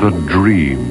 The dreams.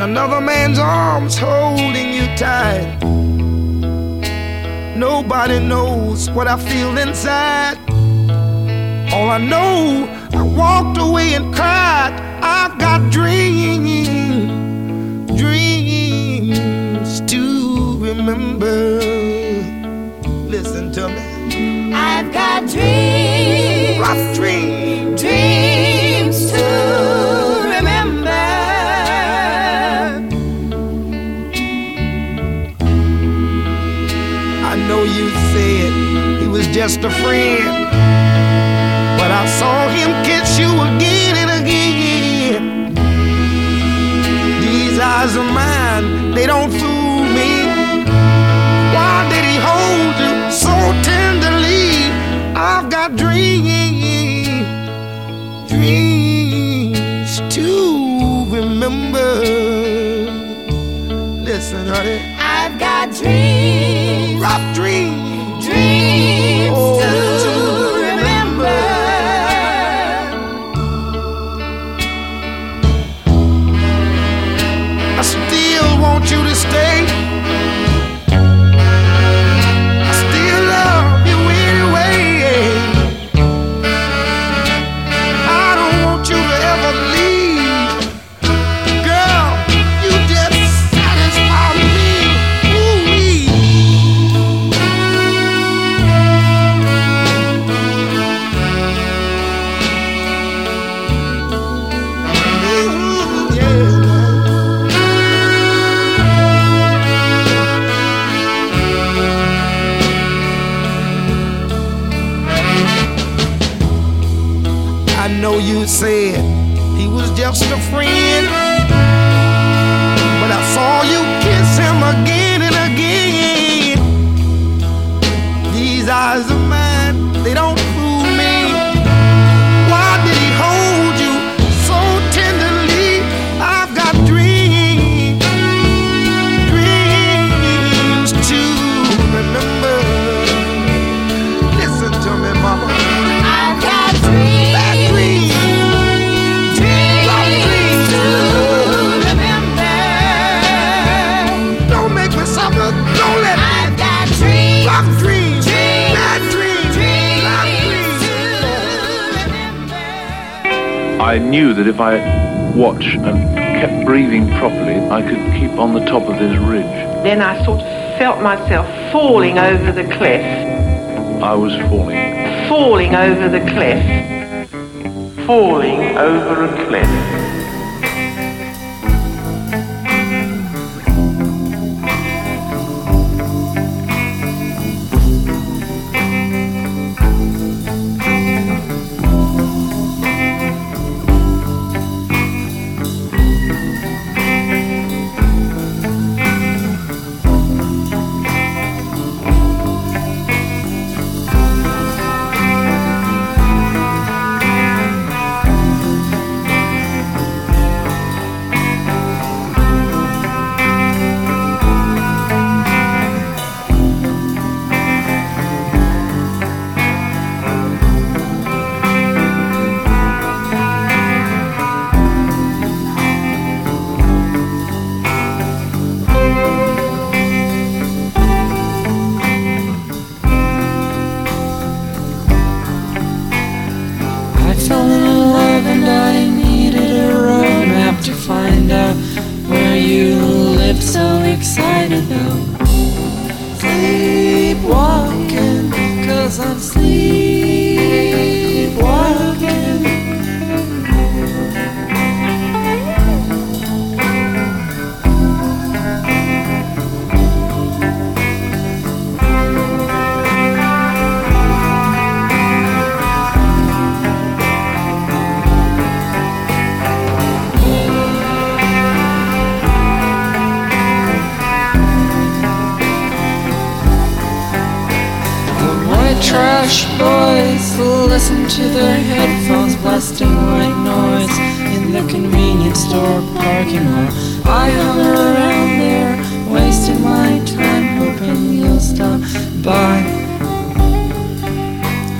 Another man's arms holding you tight. Nobody knows what I feel inside. All I know, I walked away and cried. I've got dreams, dreams to remember. Listen to me. I've got dreams, just a friend, but I saw him kiss you again and again. These eyes of mine, they don't fool me. Why did he hold you so tenderly? I've got dreams, dreams to remember. Listen, honey, I've got dreams, rough dreams. Sort of felt myself falling over the cliff, I was falling. falling over the cliff, falling over a cliff. Listen to their headphones blasting white noise in the convenience store parking lot. I hung around there, wasting my time, hoping you'll stop by.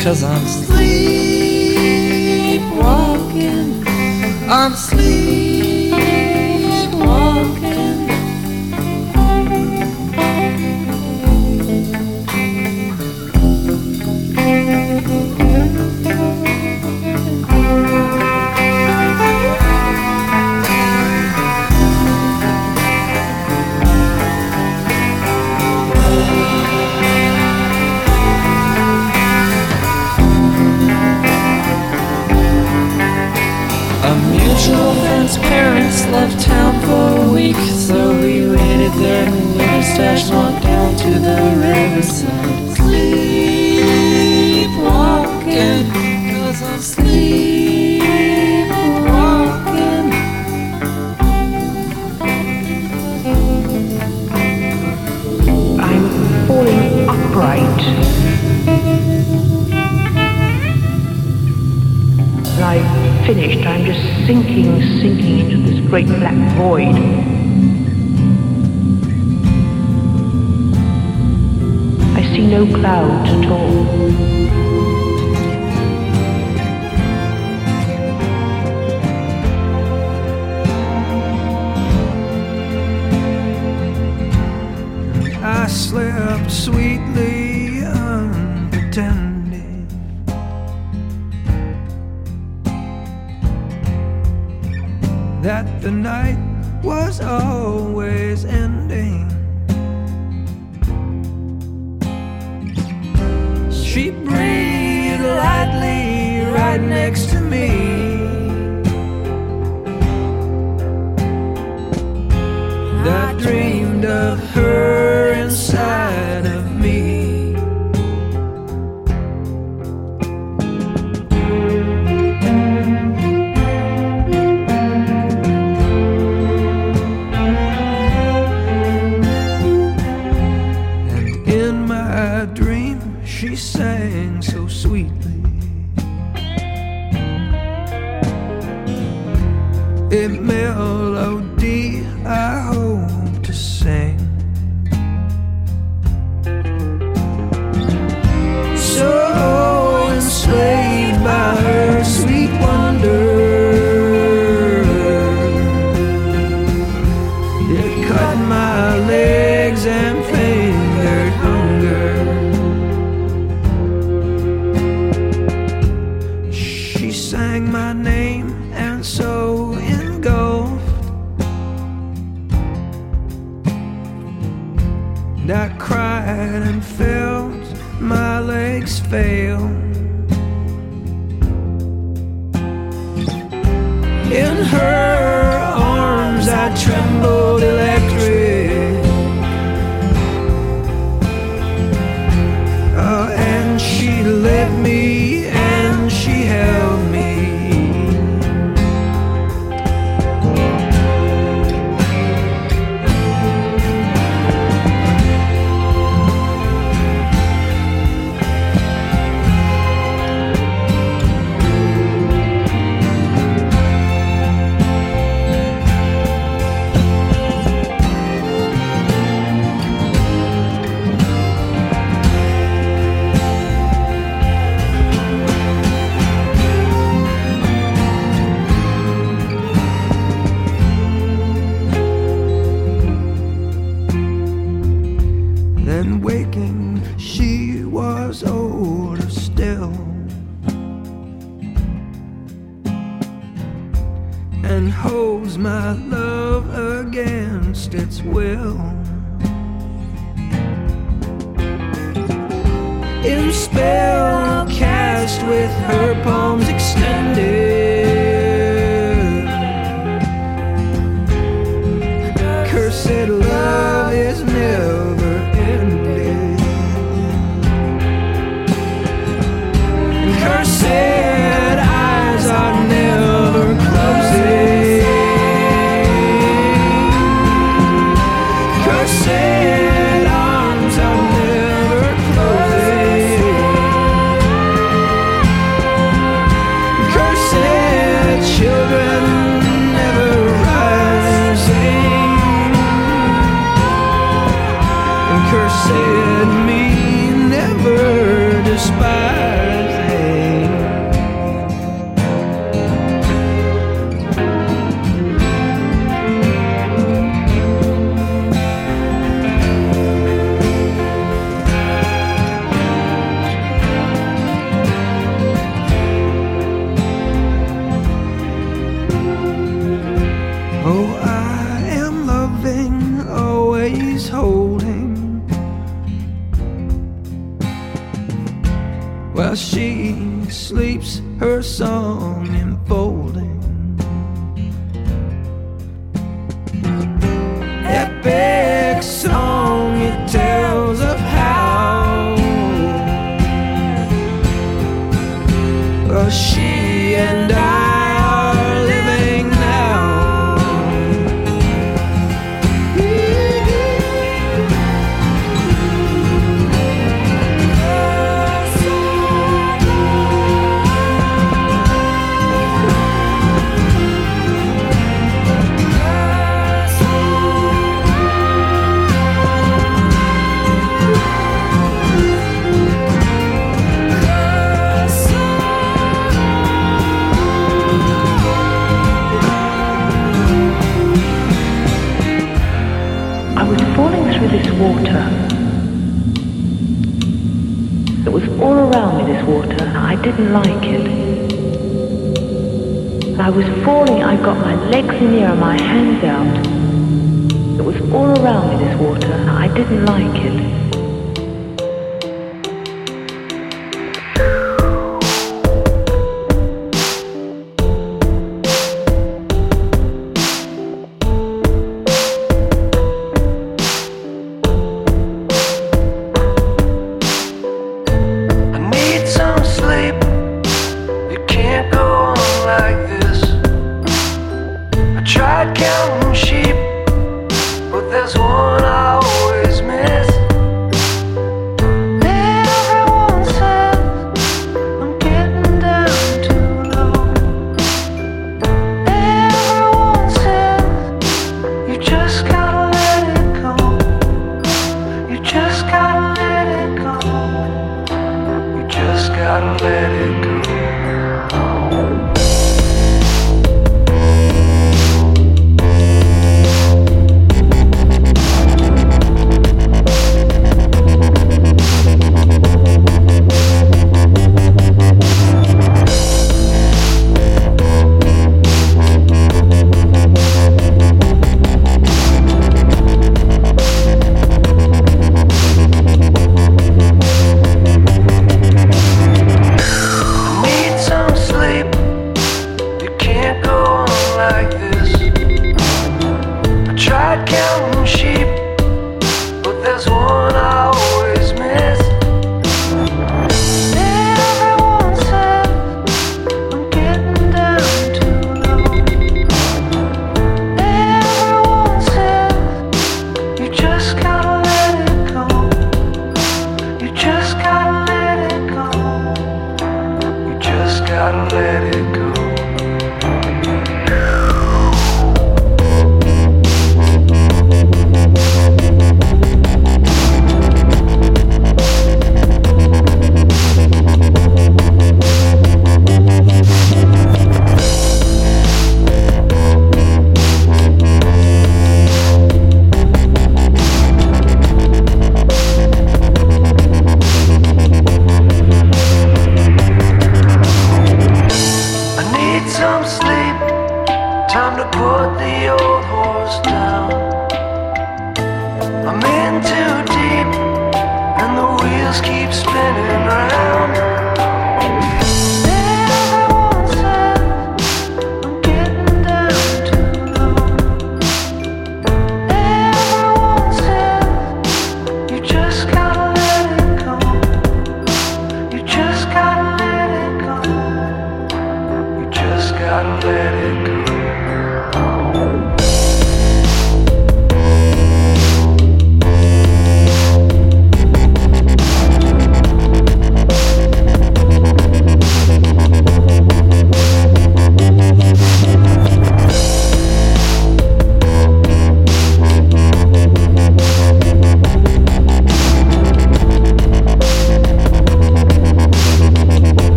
Cause I'm sleepwalking, I'm sleepwalking. Parents left town for a week, so we rented their little stash walked down to the riverside. Sleepwalking, cause I'm sleepwalking. I'm falling upright. I've finished, I'm just sinking, sinking into this great black void. I see no clouds at all. I slept sweetly That the night was always ending. She breathed lightly right next to me. that dreamed of her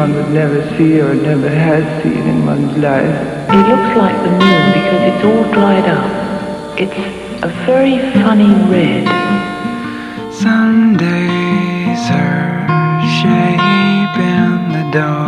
one would never see or never has seen in one's life. It looks like the moon because it's all dried up. It's a very funny red. Some days are shape in the dark.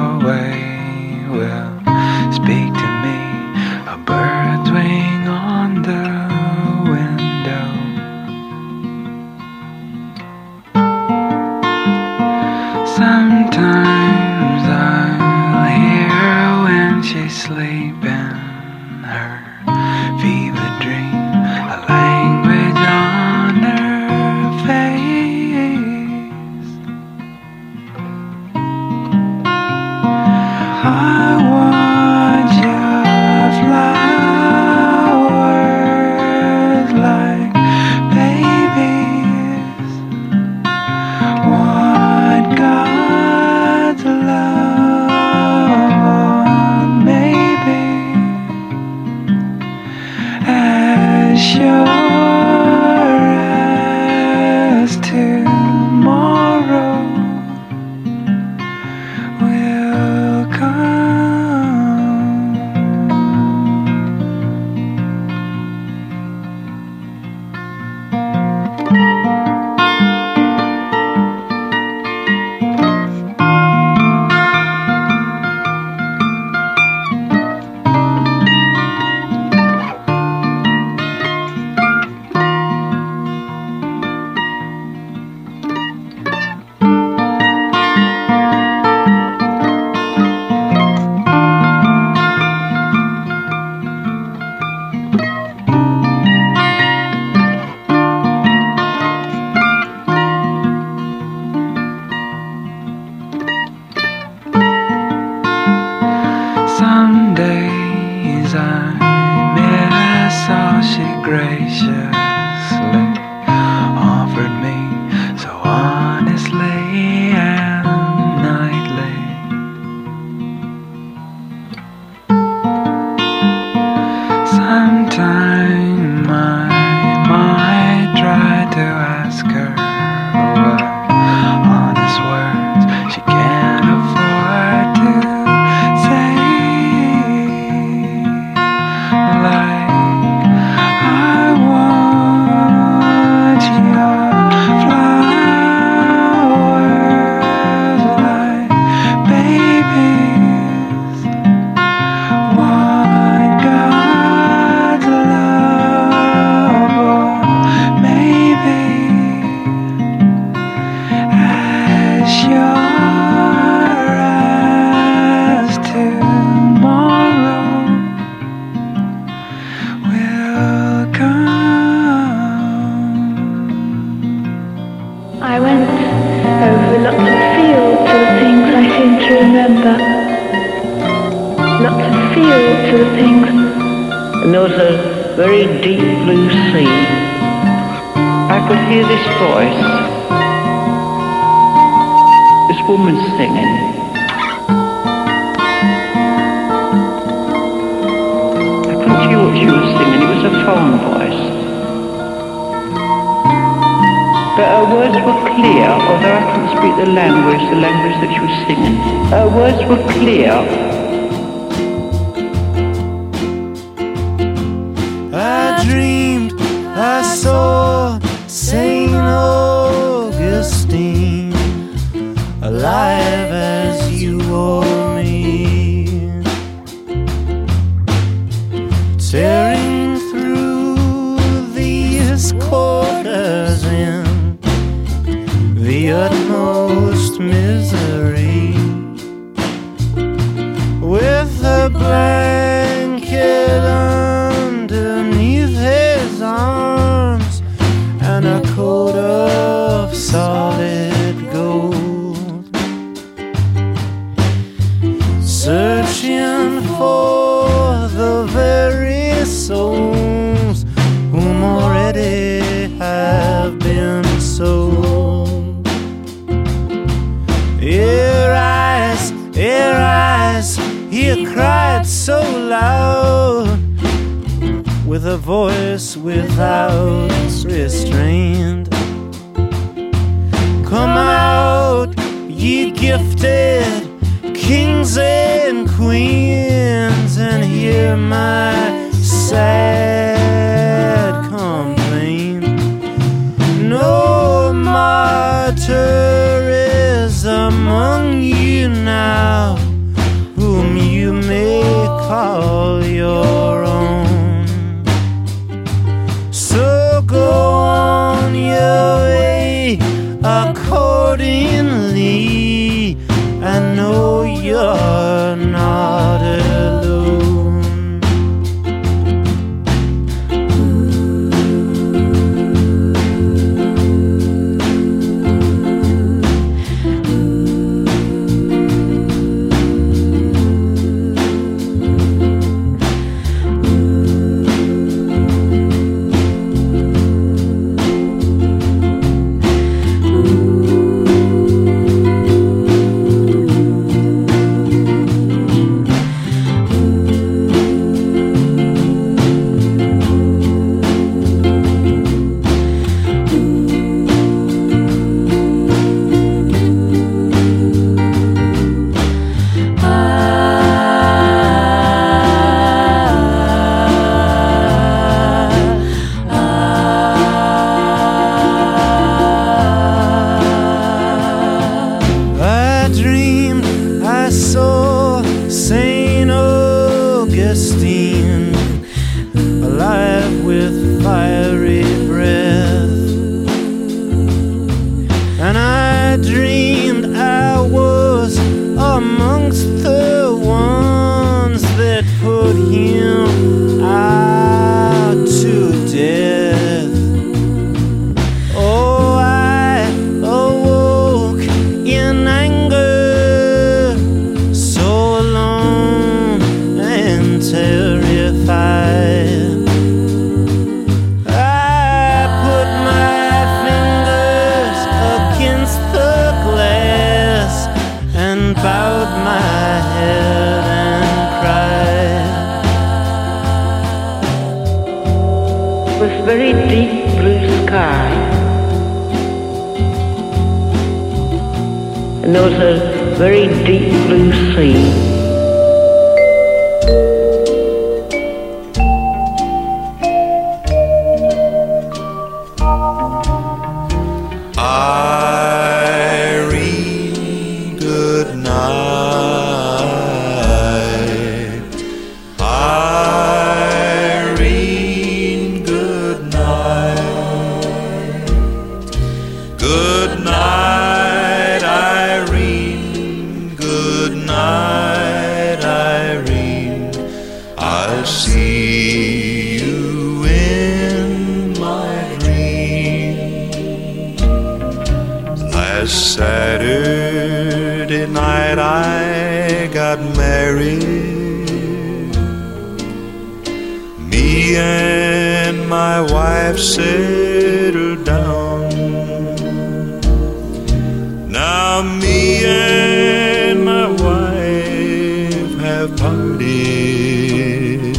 This voice, this woman singing. I couldn't hear what she was singing, it was a phone voice. But her words were clear, although I couldn't speak the language, the language that she was singing. Her words were clear, gifted kings and queens, and hear my amongst the ones that put him out to death. was a very deep blue sea. have parted.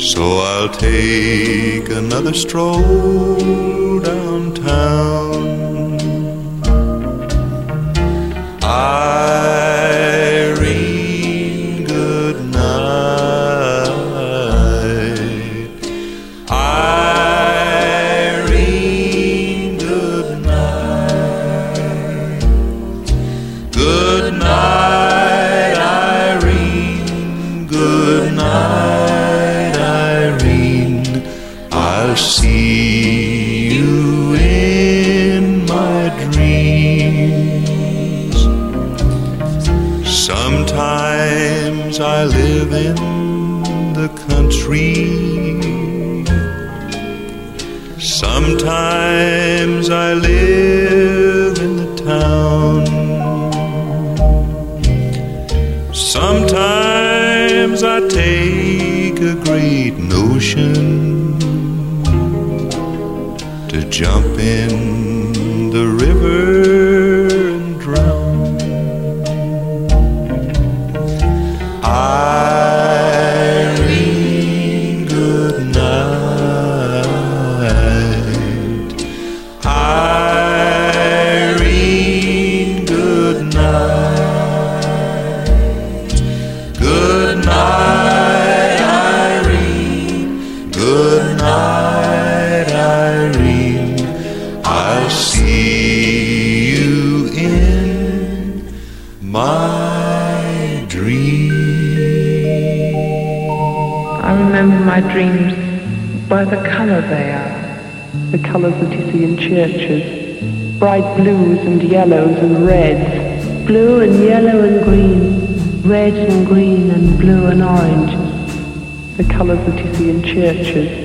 So I'll take another stroll down my dreams by the colour they are, the colours that you see in churches, bright blues and yellows and reds, Blue and yellow and green, red and green and blue and orange. the colours that you see in churches.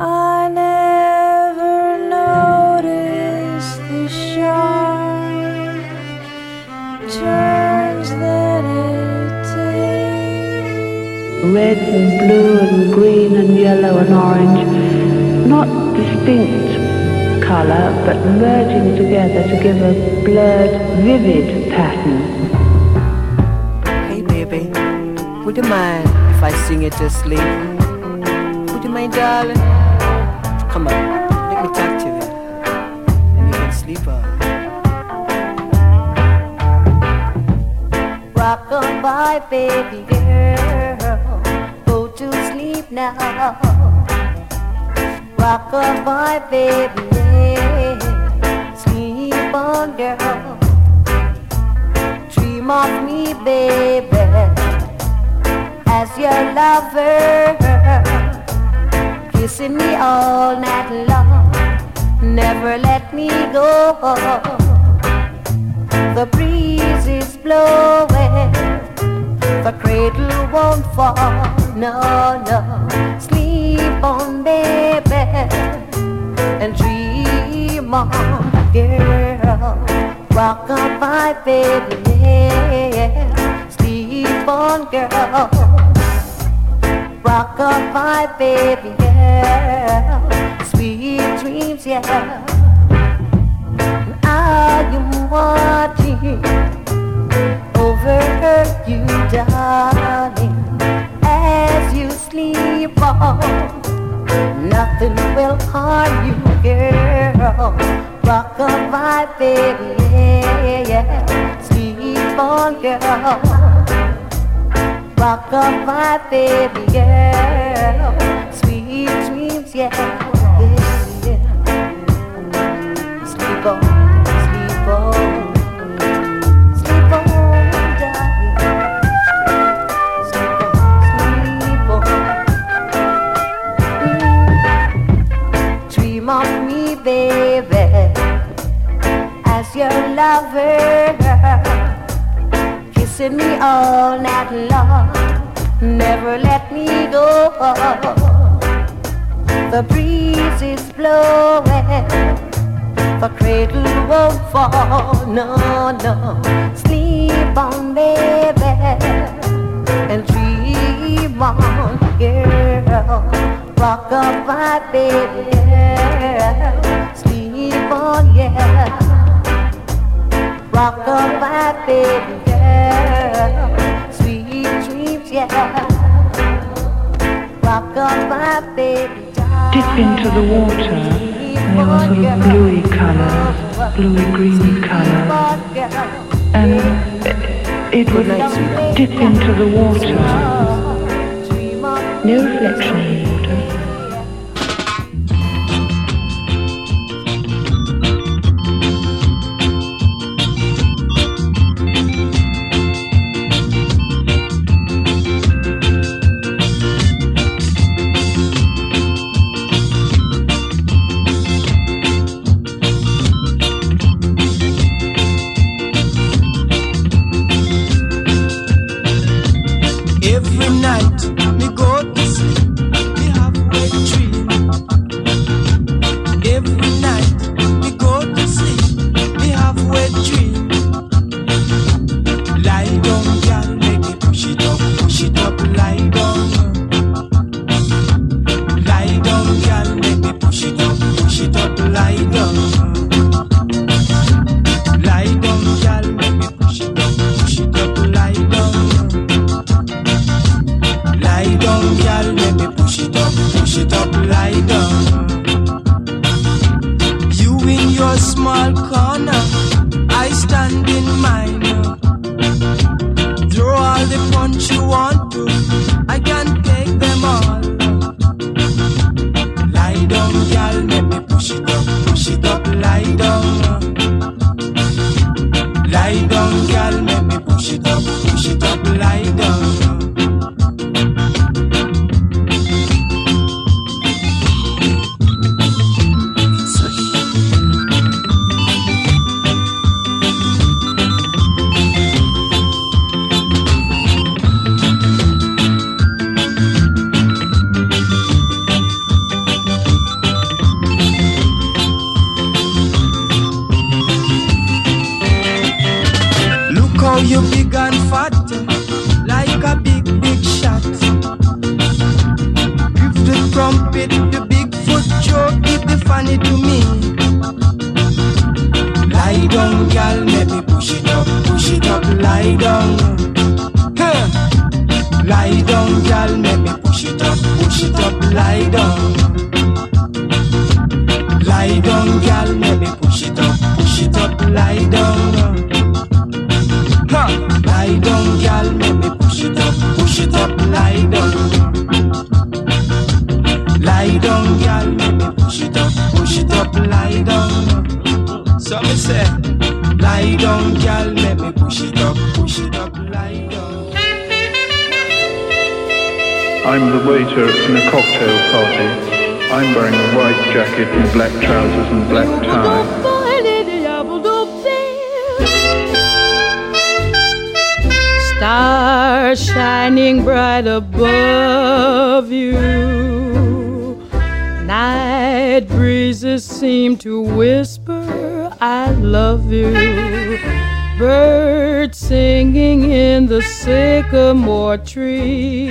I never noticed the that it takes. Red and blue and green and yellow and orange, not distinct colour, but merging together to give a blurred, vivid pattern. Hey baby, would you mind if I sing it to sleep? Would you mind darling? Come on, let me talk to you, and you can sleep on. Rock on by, baby girl. Go to sleep now. Rock on by, baby. Sleep on, girl. Dream of me, baby. As your lover. Kissing me all night long. Never let me go. The breeze is blowing, the cradle won't fall. No, no, sleep on, baby, and dream on, girl. Rock on, my baby, yeah. sleep on, girl. Rock my baby, yeah. Sweet dreams, yeah. I am watching over you, darling, as you sleep on. Nothing will harm you, girl. My baby, yeah, yeah. Sleep on, girl. Rock on my baby, girl. Sweet dreams, yeah, yeah, yeah. Sleep on, sleep on, sleep on, darling. Sleep on, sleep on. Dream of me, baby, as your lover, kissing me all night long. Never let me go. The breeze is blowing the cradle won't fall, no, no. Sleep on, baby, and dream on, girl. Rock up, my baby. Sleep on, yeah. Rock up, my baby, yeah. Sweet dreams, yeah. Rock up, my baby, Dip into the water, there were sort of bluey colours, bluey greeny colours, and it would dip into the water. No reflection down, gal, make me push it up, push it up, lie down. Lie down, gal, make me push it up, push it up, lie down. Ha! Lie down, gal, make me push it up, push it up, lie down. Lie down, gal, make me push it up, push it up, lie down. So me say, lie down, gal, make me push it up, push it up, lie down. I'm the waiter in a cocktail party. I'm wearing a white jacket and black trousers and black tie. Stars shining bright above you. Night breezes seem to whisper, I love you. Birds singing in the sycamore tree.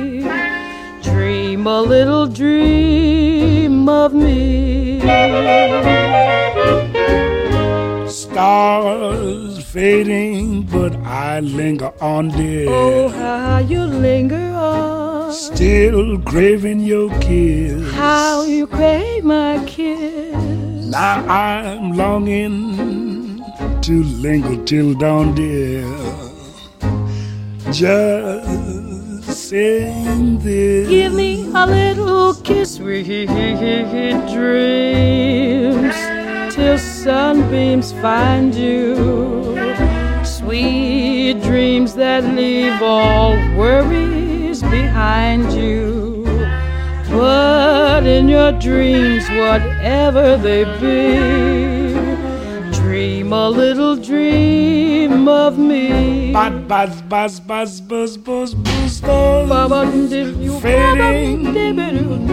dream a little dream of me. Stars fading, but I linger on, dear. Oh, how you linger on. Still craving your kiss. How you crave my kiss. Now I'm longing to linger till dawn, dear. Just saying this. Give me a little kiss, sweet dreams, till sunbeams find you. Sweet dreams that leave all worries behind you. But in your dreams, whatever they be, dream a little dream of me. Buzz, buzz, buzz, buzz, buzz, buzz, buzz, buzz. Fading,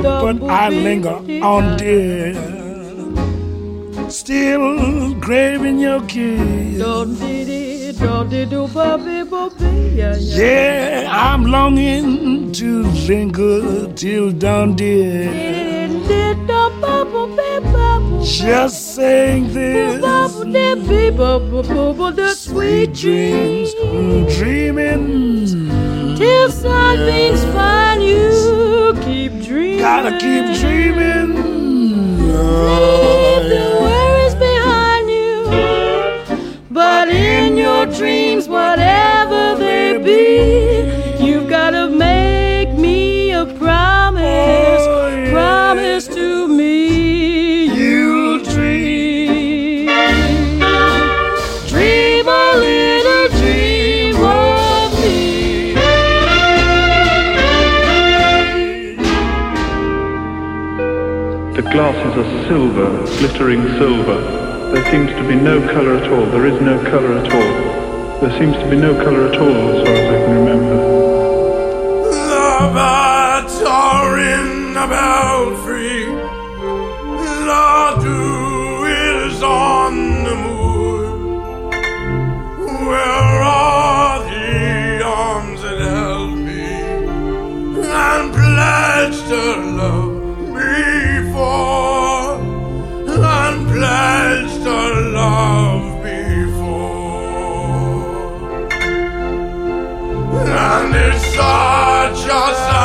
but I linger on, dear. Still craving your kiss. Yeah, I'm longing to linger till dawn, dear. Just saying this. Sweet dreams, dreaming. Till sunbeams find you, keep dreaming. Gotta keep dreaming. Leave the worries behind you. But in your dreams, whatever they be, glasses are silver, glittering silver. There seems to be no color at all. There is no color at all. There seems to be no color at all as far as I can remember. The birds are in the belfry. Dew is on the moor. Where are the arms that held me and pledged to such a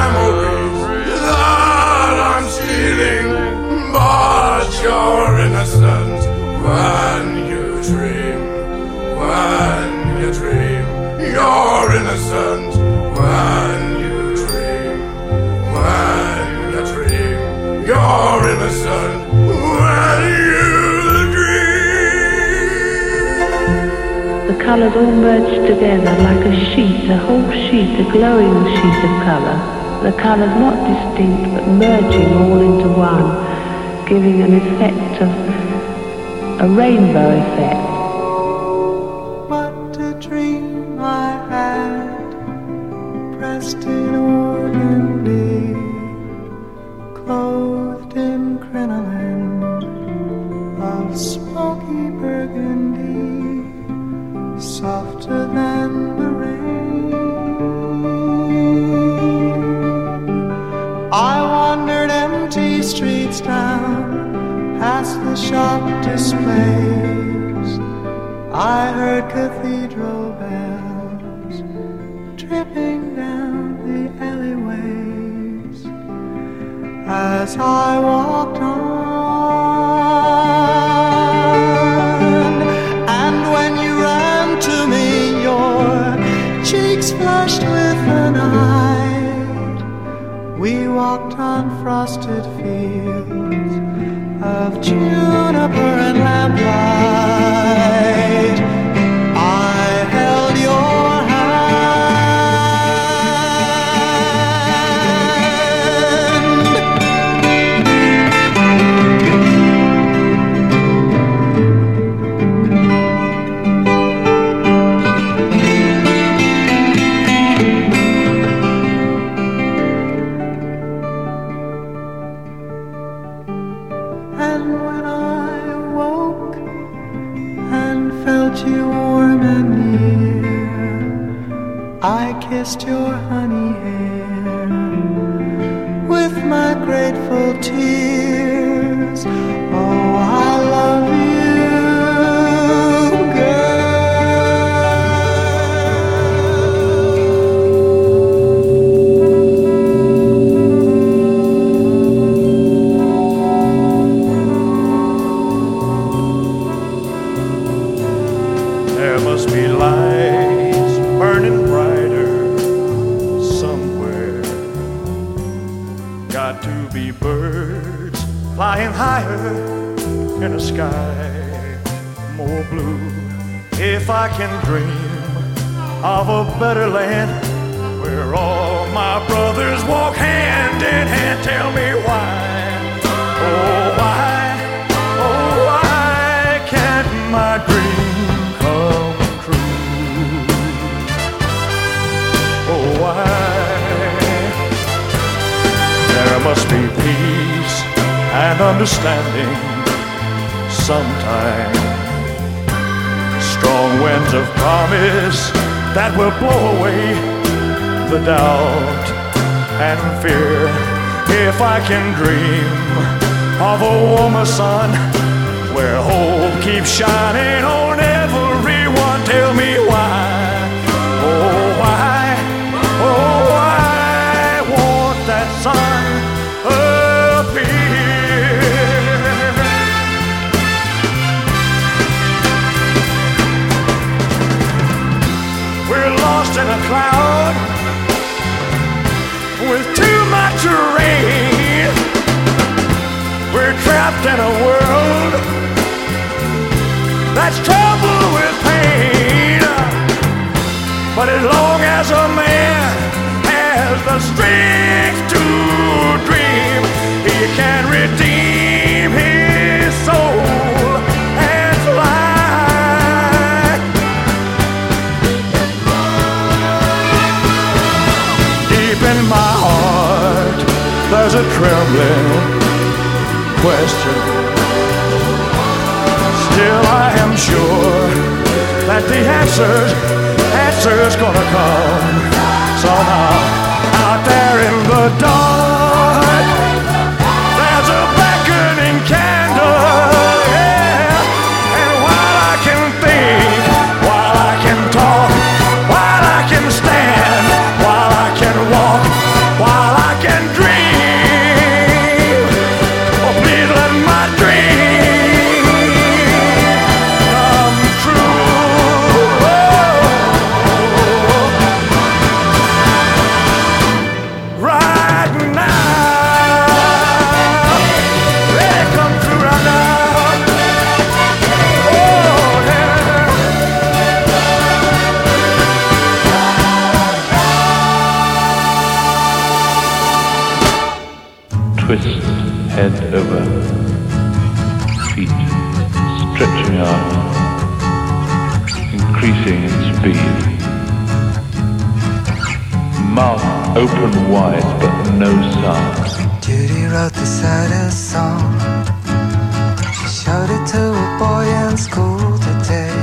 memories that I'm stealing, but you're innocent when you dream. When you dream, you're innocent when you dream. When you dream, you're innocent when you dream. The colors all merged together like a sheet, a whole sheet, a glowing sheet of color the colours not distinct but merging all into one, giving an effect of a rainbow effect. in a world that's troubled with pain. But as long as a man has the strength to dream, he can redeem his soul and fly. Deep in my heart, there's a trembling question. Still, I am sure that the answers, answers gonna come somehow out there in the dark. Feet stretching out, increasing in speed. Mouth open wide but no sound. Judy wrote the saddest song. She showed it to a boy in school today.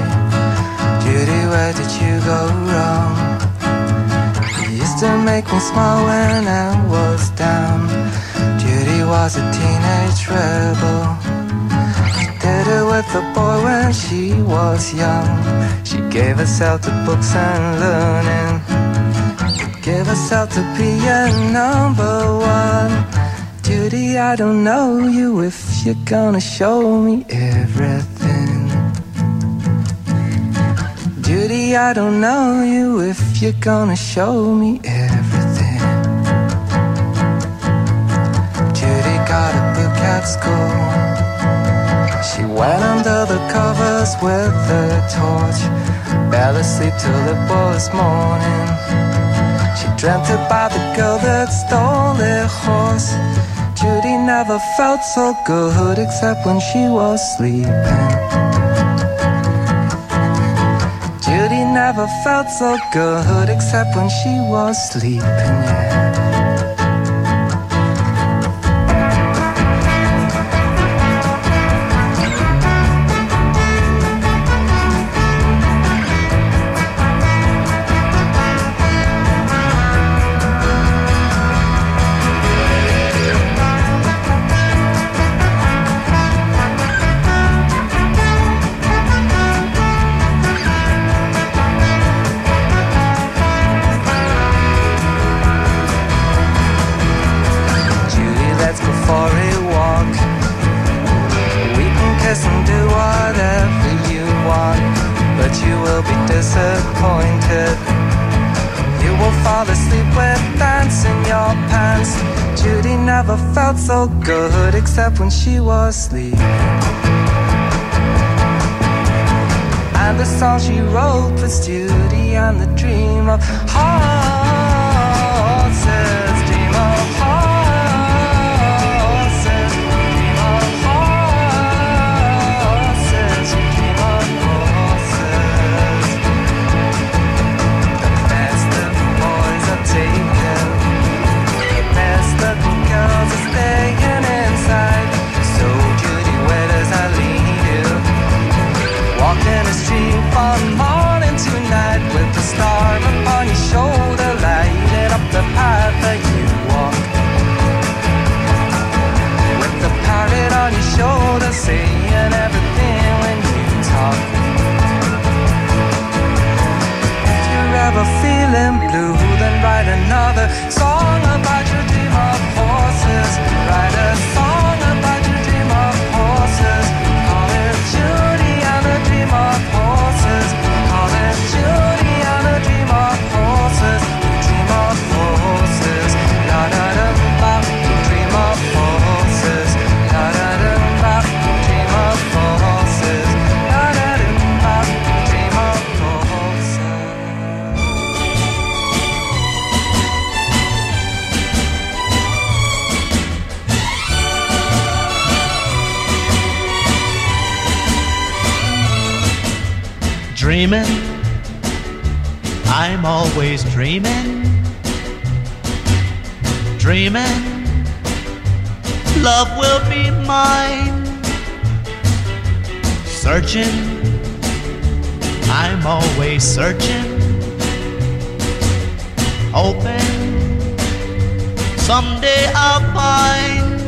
Judy, where did you go wrong? To make me smile when I was down. Judy was a teenage rebel. With a boy when she was young. She gave herself to books and learning. Gave herself to be a number one. Judy, I don't know you if you're gonna show me everything. Judy, I don't know you if you're gonna show me everything. Judy got a book at school. Went under the covers with a torch. Fell asleep till it was morning. She dreamt about the girl that stole their horse. Judy never felt so good except when she was sleeping. Judy never felt so good except when she was sleeping, yeah. Except when she was asleep. And the song she wrote was Judy and the dream of horses. Dreaming, I'm always dreaming. Dreaming, love will be mine. Searching, I'm always searching. Hoping someday I'll find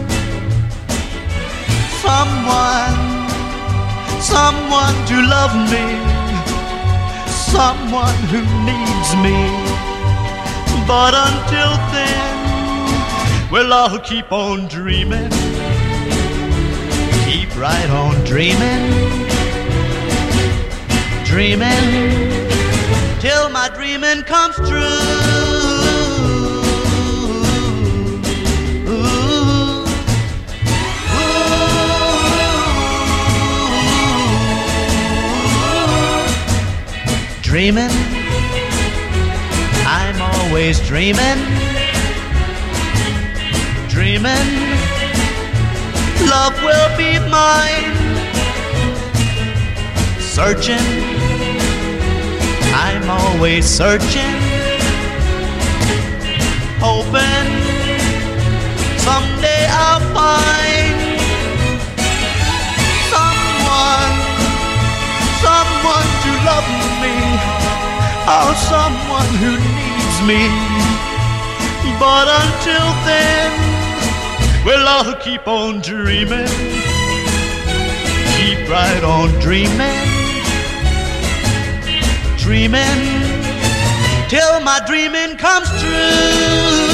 someone, someone to love me, someone who needs me. But until then, well, I'll keep on dreaming, keep right on dreaming, dreaming till my dreaming comes true. Dreaming, I'm always dreaming, dreaming, love will be mine. Searching, I'm always searching, hoping someday I'll find oh, someone who needs me. But until then, well, I'll keep on dreaming, keep right on dreaming, dreaming till my dreaming comes true.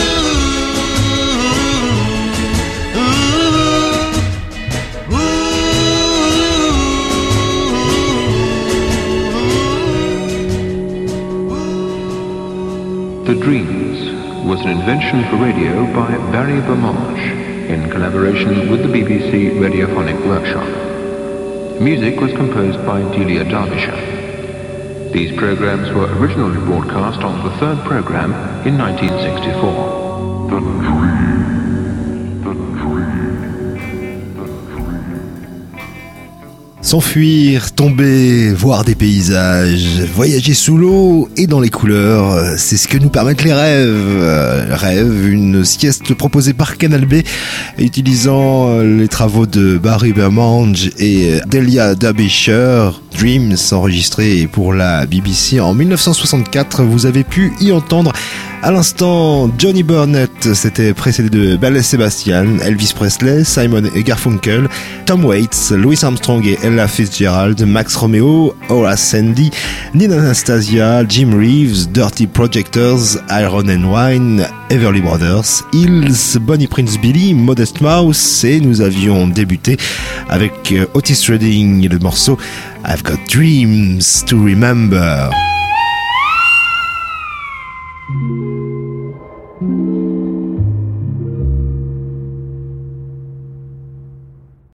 Dreams was an invention for radio by Barry Bermange in collaboration with the BBC Radiophonic Workshop. Music was composed by Delia Derbyshire. These programs were originally broadcast on the third program in 1964. The. S'enfuir, tomber, voir des paysages, voyager sous l'eau et dans les couleurs, c'est ce que nous permettent les rêves. Euh, Rêve, une sieste proposée par Canal B, utilisant euh, les travaux de Barry Bermange et euh, Delia Derbyshire. Dreams, enregistré pour la BBC en 1964. Vous avez pu y entendre à l'instant Johnny Burnett, c'était précédé de Belle Sebastian, Elvis Presley, Simon et Garfunkel, Tom Waits, Louis Armstrong et Ella Fitzgerald, Max Romeo, Horace Sandy, Nina Anastasia, Jim Reeves, Dirty Projectors, Iron and Wine, Everly Brothers, Hills, Bonnie Prince Billy, Modest Mouse et nous avions débuté avec euh, Otis Redding et le morceau I've Got Dreams to Remember.